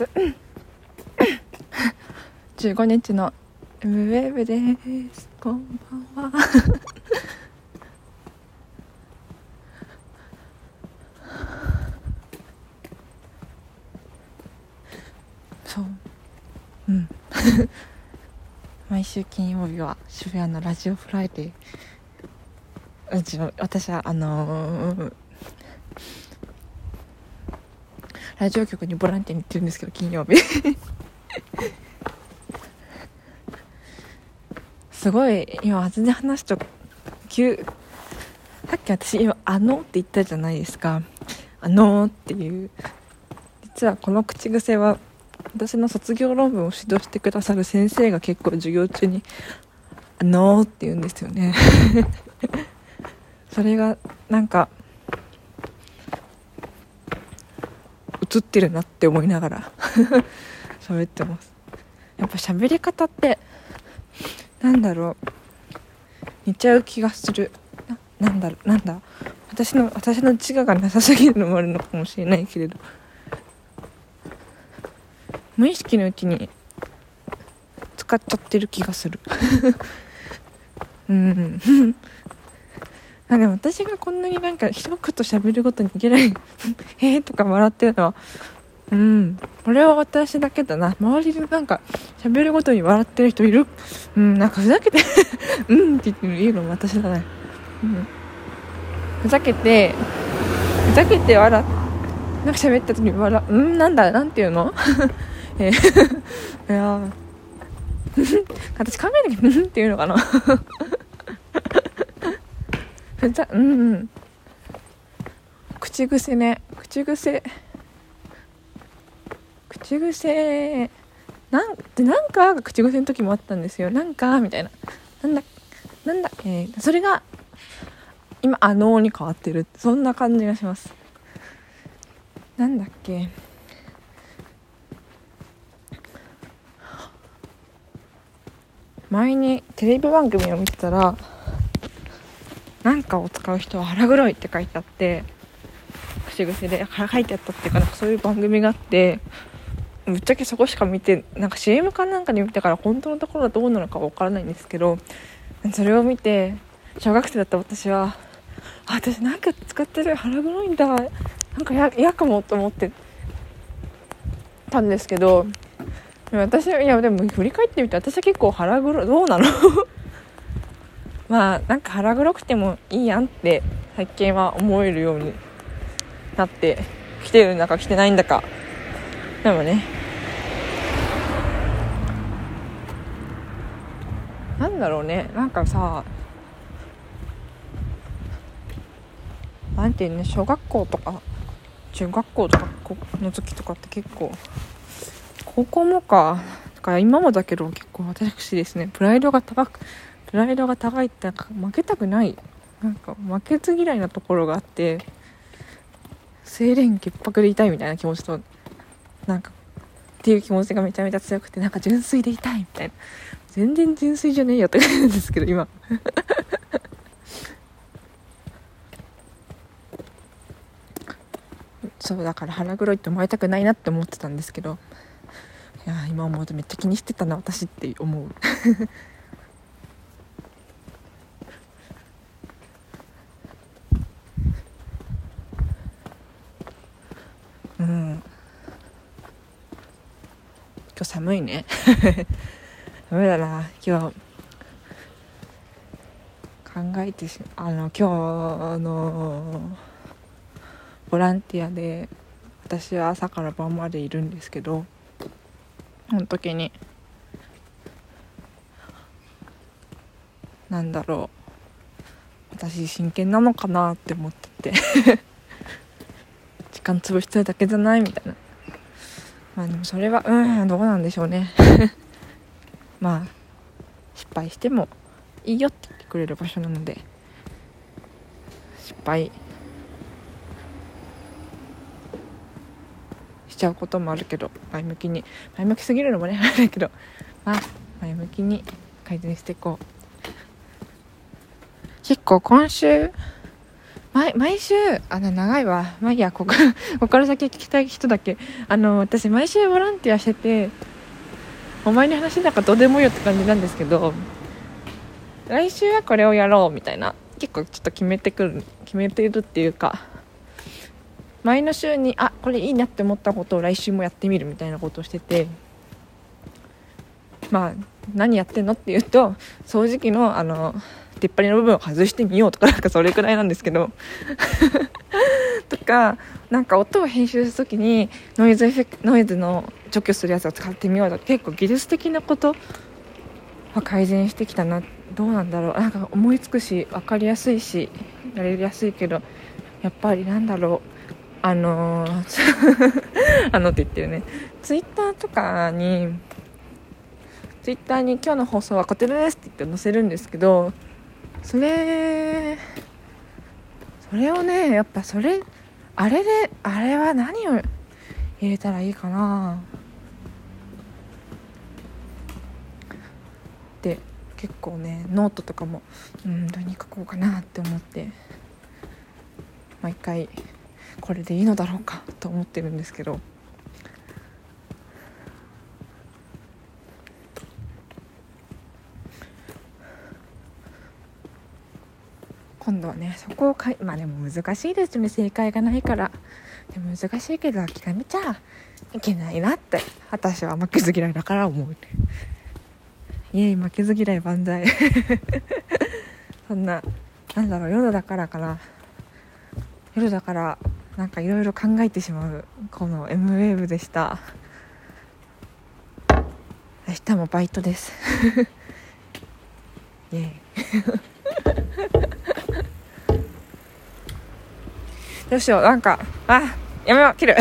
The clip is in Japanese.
月。15日の M ウェーブですこんばんはそう。うん。毎週金曜日は渋谷のラジオフライデー。うち私はあのーラジオ局にボランティアに行ってるんですけど金曜日。すごい今全然話と急さっき私今「あの」って言ったじゃないですか「あの」っていう。実はこの口癖は私の卒業論文を指導してくださる先生が結構授業中に「あの」って言うんですよね。それがなんか映ってるなって思いながら 喋ってます。やっぱ喋り方ってなんだろう。似ちゃう気がする。ななんだろう。なんだ。私の私の自我がなさすぎるのもあるのかもしれないけれど。無意識のうちに使っちゃってる気がする。うん。あでも私がこんなになんか一言喋るごとにいけない「へえ」とか笑ってるのはうん。これは私だけだな。周りでなんか喋るごとに笑ってる人いる？うんなんかふざけて うんって言って言うのも私だね、うん、ふざけてふざけて笑なんか喋った時に笑う。んなんだなんていうの？えー、いや私考えなきゃうんっていうのかな？ふざうん。口癖ね。口癖。口癖。なんでなんかが口癖の時もあったんですよ。なんかみたいな。なんだなんだえー、それが今あのーに変わってる。そんな感じがします。なんだっけ。前にテレビ番組を見てたらなんかを使う人は腹黒いって書いてあって口癖で書いてあったっていうかなんかそういう番組があってぶっちゃけそこしか見てなんか CM かなんかで見てから本当のところはどうなのかわからないんですけどそれを見て小学生だった私は私なんか使ってる腹黒いんだなんか嫌かもと思ってたんですけど私いやでも振り返ってみて私は結構腹黒どうなの？まあなんか腹黒くてもいいやんって最近は思えるようになってきてるんだか来てないんだか。でもね。なんだろうね。なんかさなんていうね小学校とか中学校とかの時とかって結構高校もか。だから今もだけど結構私ですね。プライドが高くプライドが高いって負けたくない。なんか負けず嫌いなところがあって清廉潔白でいたいみたいな気持ちとなんかっていう気持ちがめちゃめちゃ強くてなんか純粋でいたいみたいな。全然純粋じゃねえよって感じなんですけど今。そうだから腹黒いって思いたくないなって思ってたんですけどいや今思うとめっちゃ気にしてたな私って思う。うん。今日寒いね。ダメだな。今日考えてしあの今日のボランティアで私は朝から晩までいるんですけどその時になんだろう。私真剣なのかなって思ってて。間潰してるだけじゃない？みたいな。まあでもそれはうんどうなんでしょうね。まあ失敗してもいいよって言ってくれる場所なので失敗しちゃうこともあるけど前向きに。前向きすぎるのもね あるけど。まあ前向きに改善していこう。結構今週毎毎週あの長いわ。まあいいやここ ここから先聞きたい人だけ。あの私毎週ボランティアしててお前に話なんかどうでもいいよって感じなんですけど来週はこれをやろうみたいな結構ちょっと決めてくる決めてるっていうか前の週にあこれいいなって思ったことを来週もやってみるみたいなことをしててまあ何やってんの？っていうと掃除機のあの出っ張りの部分を外してみようとかなんかそれくらいなんですけど。とかなんか音を編集する時にノイズエフェクノイズの除去するやつを使ってみようとか結構技術的なことは改善してきたな。どうなんだろう。なんか思いつくし分かりやすいしやりやすいけどやっぱりなんだろう。あのー あのって言ってるね。ツイッターとかにツイッターに今日の放送はこちらですって言って載せるんですけどそれそれをねやっぱそれあれであれは何を入れたらいいかな。って結構ねノートとかもうん何書こうかなって思って毎回これでいいのだろうかと思ってるんですけど。今度はねそこをかいまあでも難しいですね。正解がないから。でも難しいけど諦めちゃいけないなって。私は負けず嫌いだから思うイエイ負けず嫌い万歳。そんななんだろう夜だからかな。夜だからなんかいろいろ考えてしまう。この M ウェーブでした。明日もバイトです。イエイ。どうしよう。なんかあやめよう。切る。